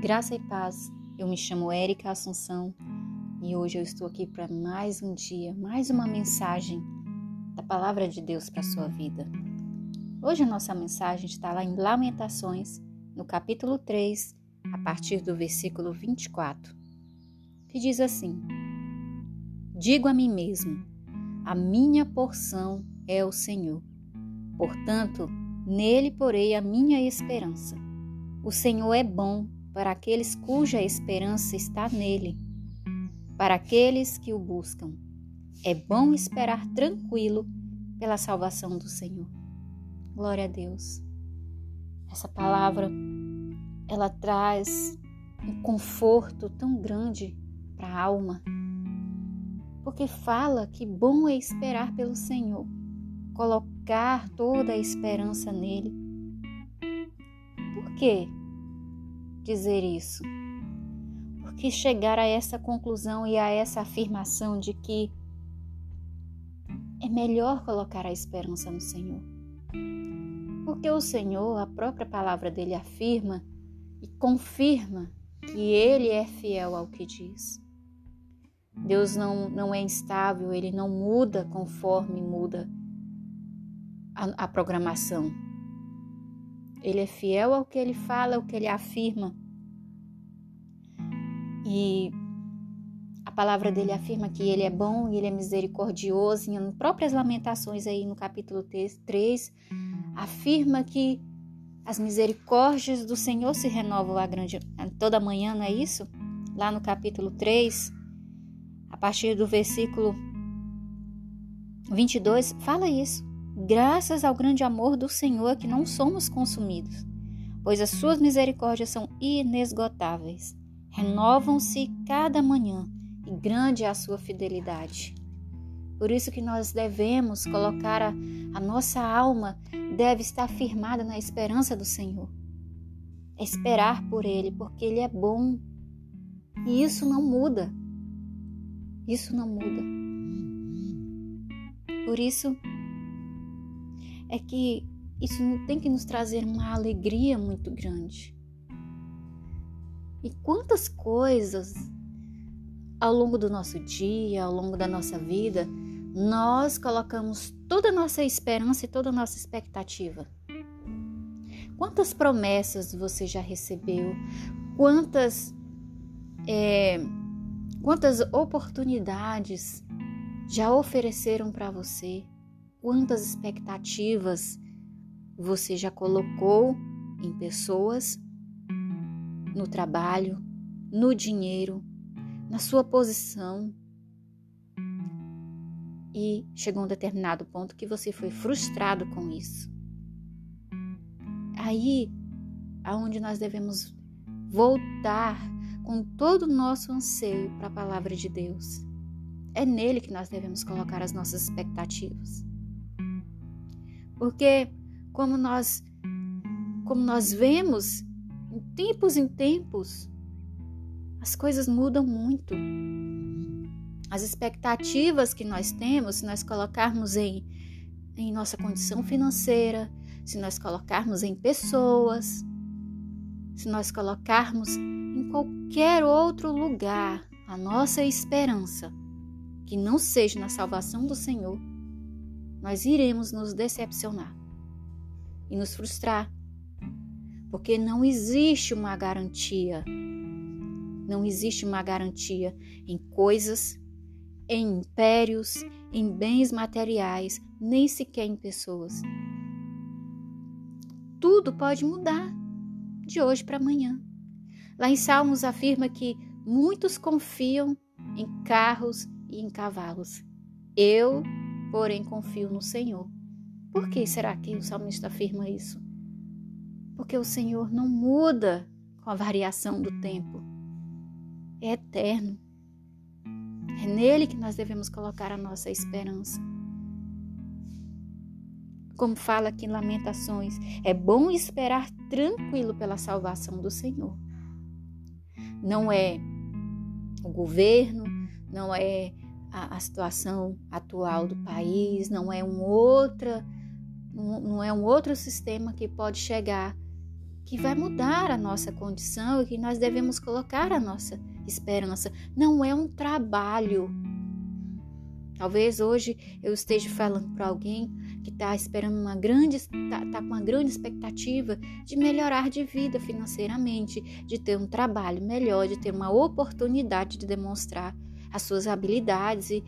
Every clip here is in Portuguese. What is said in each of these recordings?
Graça e paz. Eu me chamo Érica Assunção e hoje eu estou aqui para mais um dia, mais uma mensagem da palavra de Deus para sua vida. Hoje a nossa mensagem está lá em Lamentações, no capítulo 3, a partir do versículo 24, que diz assim: Digo a mim mesmo: a minha porção é o Senhor. Portanto, nele porei a minha esperança. O Senhor é bom para aqueles cuja esperança está nele, para aqueles que o buscam. É bom esperar tranquilo pela salvação do Senhor. Glória a Deus. Essa palavra ela traz um conforto tão grande para a alma, porque fala que bom é esperar pelo Senhor, colocar toda a esperança nele. Por quê? Dizer isso? Porque chegar a essa conclusão e a essa afirmação de que é melhor colocar a esperança no Senhor. Porque o Senhor, a própria palavra dele afirma e confirma que ele é fiel ao que diz. Deus não, não é instável, ele não muda conforme muda a, a programação. Ele é fiel ao que ele fala, ao que ele afirma. E a palavra dele afirma que ele é bom e ele é misericordioso. Em próprias Lamentações, aí no capítulo 3, afirma que as misericórdias do Senhor se renovam a grande, toda manhã, não é isso? Lá no capítulo 3, a partir do versículo 22, fala isso. Graças ao grande amor do Senhor que não somos consumidos, pois as suas misericórdias são inesgotáveis renovam-se cada manhã e grande é a sua fidelidade. Por isso que nós devemos colocar a, a nossa alma deve estar firmada na esperança do Senhor. esperar por Ele, porque Ele é bom. E isso não muda. Isso não muda. Por isso é que isso tem que nos trazer uma alegria muito grande. E quantas coisas ao longo do nosso dia, ao longo da nossa vida, nós colocamos toda a nossa esperança e toda a nossa expectativa. Quantas promessas você já recebeu? Quantas, é, quantas oportunidades já ofereceram para você? Quantas expectativas você já colocou em pessoas no trabalho, no dinheiro, na sua posição. E chegou um determinado ponto que você foi frustrado com isso. Aí, aonde nós devemos voltar com todo o nosso anseio para a palavra de Deus. É nele que nós devemos colocar as nossas expectativas. Porque como nós como nós vemos em tempos em tempos, as coisas mudam muito. As expectativas que nós temos, se nós colocarmos em, em nossa condição financeira, se nós colocarmos em pessoas, se nós colocarmos em qualquer outro lugar a nossa esperança, que não seja na salvação do Senhor, nós iremos nos decepcionar e nos frustrar porque não existe uma garantia. Não existe uma garantia em coisas, em impérios, em bens materiais, nem sequer em pessoas. Tudo pode mudar de hoje para amanhã. Lá em Salmos afirma que muitos confiam em carros e em cavalos. Eu, porém, confio no Senhor. Por que será que o salmista afirma isso? porque o Senhor não muda com a variação do tempo. É eterno. É nele que nós devemos colocar a nossa esperança. Como fala aqui em Lamentações, é bom esperar tranquilo pela salvação do Senhor. Não é o governo, não é a, a situação atual do país, não é um outra, não, é um outro sistema que pode chegar que vai mudar a nossa condição e que nós devemos colocar a nossa esperança. Não é um trabalho. Talvez hoje eu esteja falando para alguém que está esperando uma grande, está tá com uma grande expectativa de melhorar de vida financeiramente, de ter um trabalho melhor, de ter uma oportunidade de demonstrar as suas habilidades e,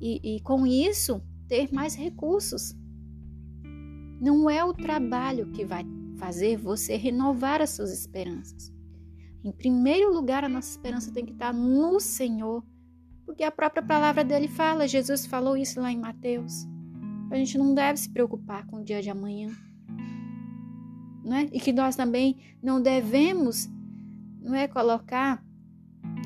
e, e com isso ter mais recursos. Não é o trabalho que vai fazer você renovar as suas esperanças. Em primeiro lugar, a nossa esperança tem que estar no Senhor, porque a própria palavra dele fala, Jesus falou isso lá em Mateus. A gente não deve se preocupar com o dia de amanhã. Né? E que nós também não devemos não é colocar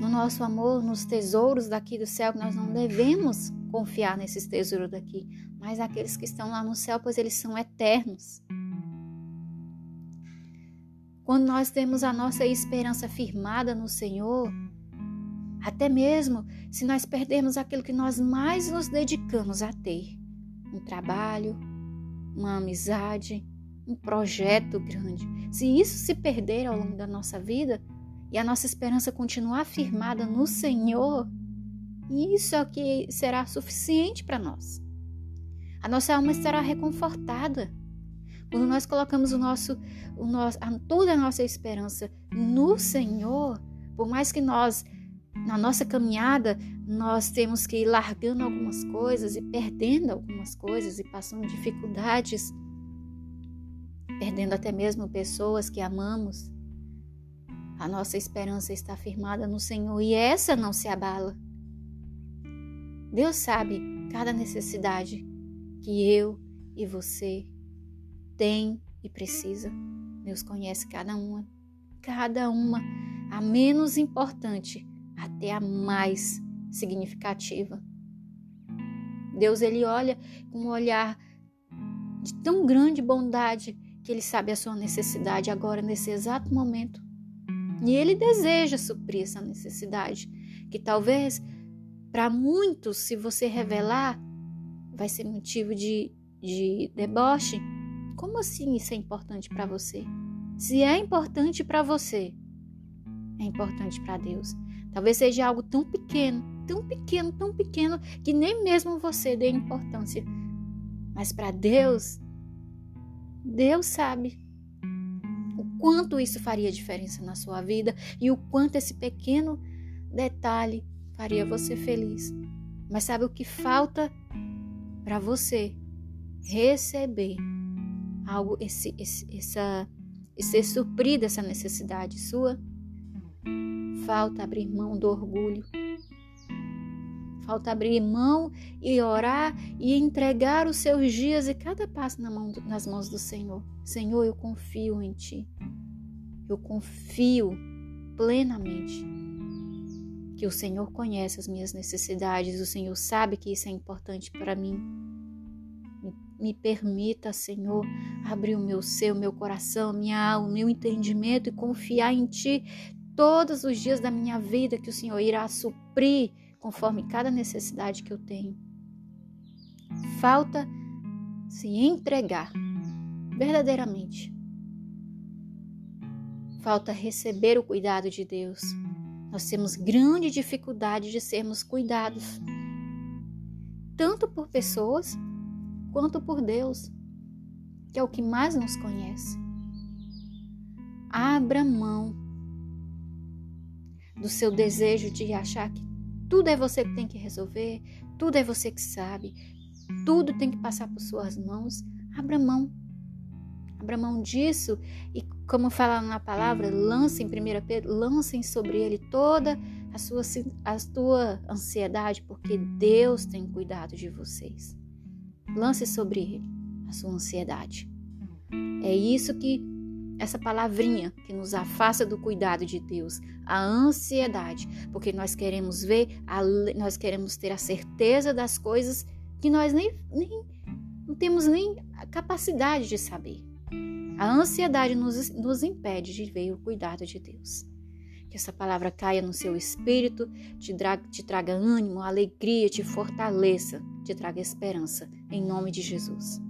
o nosso amor nos tesouros daqui do céu, que nós não devemos confiar nesses tesouros daqui, mas aqueles que estão lá no céu, pois eles são eternos. Quando nós temos a nossa esperança firmada no Senhor, até mesmo se nós perdermos aquilo que nós mais nos dedicamos a ter, um trabalho, uma amizade, um projeto grande. Se isso se perder ao longo da nossa vida e a nossa esperança continuar firmada no Senhor, isso é o que será suficiente para nós. A nossa alma estará reconfortada. Quando nós colocamos o nosso, o nosso, toda a nossa esperança no Senhor, por mais que nós, na nossa caminhada, nós temos que ir largando algumas coisas e perdendo algumas coisas e passando dificuldades, perdendo até mesmo pessoas que amamos. A nossa esperança está firmada no Senhor e essa não se abala. Deus sabe cada necessidade que eu e você tem e precisa. Deus conhece cada uma, cada uma, a menos importante até a mais significativa. Deus ele olha com um olhar de tão grande bondade que ele sabe a sua necessidade agora nesse exato momento. E ele deseja suprir essa necessidade, que talvez para muitos, se você revelar, vai ser motivo de, de deboche. Como assim isso é importante para você? Se é importante para você, é importante para Deus. Talvez seja algo tão pequeno, tão pequeno, tão pequeno, que nem mesmo você dê importância. Mas para Deus, Deus sabe quanto isso faria diferença na sua vida e o quanto esse pequeno detalhe faria você feliz. Mas sabe o que falta para você receber algo, esse, esse, essa, ser suprida essa necessidade sua? Falta abrir mão do orgulho. Falta abrir mão e orar e entregar os seus dias e cada passo na mão, nas mãos do Senhor. Senhor, eu confio em Ti. Eu confio plenamente que o Senhor conhece as minhas necessidades, o Senhor sabe que isso é importante para mim. Me, permita, Senhor, abrir o meu ser, o meu coração, minha alma, o meu entendimento e confiar em Ti todos os dias da minha vida que o Senhor irá suprir conforme cada necessidade que eu tenho. Falta se entregar verdadeiramente. Falta receber o cuidado de Deus. Nós temos grande dificuldade de sermos cuidados, tanto por pessoas quanto por Deus, que é o que mais nos conhece. Abra mão do seu desejo de achar que tudo é você que tem que resolver, tudo é você que sabe, tudo tem que passar por suas mãos. Abra mão. Abra mão disso e, como fala na palavra, lancem, 1 Pedro, lancem sobre ele toda a sua, a sua ansiedade, porque Deus tem cuidado de vocês. Lance sobre ele a sua ansiedade. É isso que essa palavrinha que nos afasta do cuidado de Deus, a ansiedade, porque nós queremos ver, nós queremos ter a certeza das coisas que nós nem, nem não temos nem a capacidade de saber. A ansiedade nos, nos impede de ver o cuidado de Deus. Que essa palavra caia no seu espírito, te, te traga ânimo, alegria, te fortaleça, te traga esperança. Em nome de Jesus.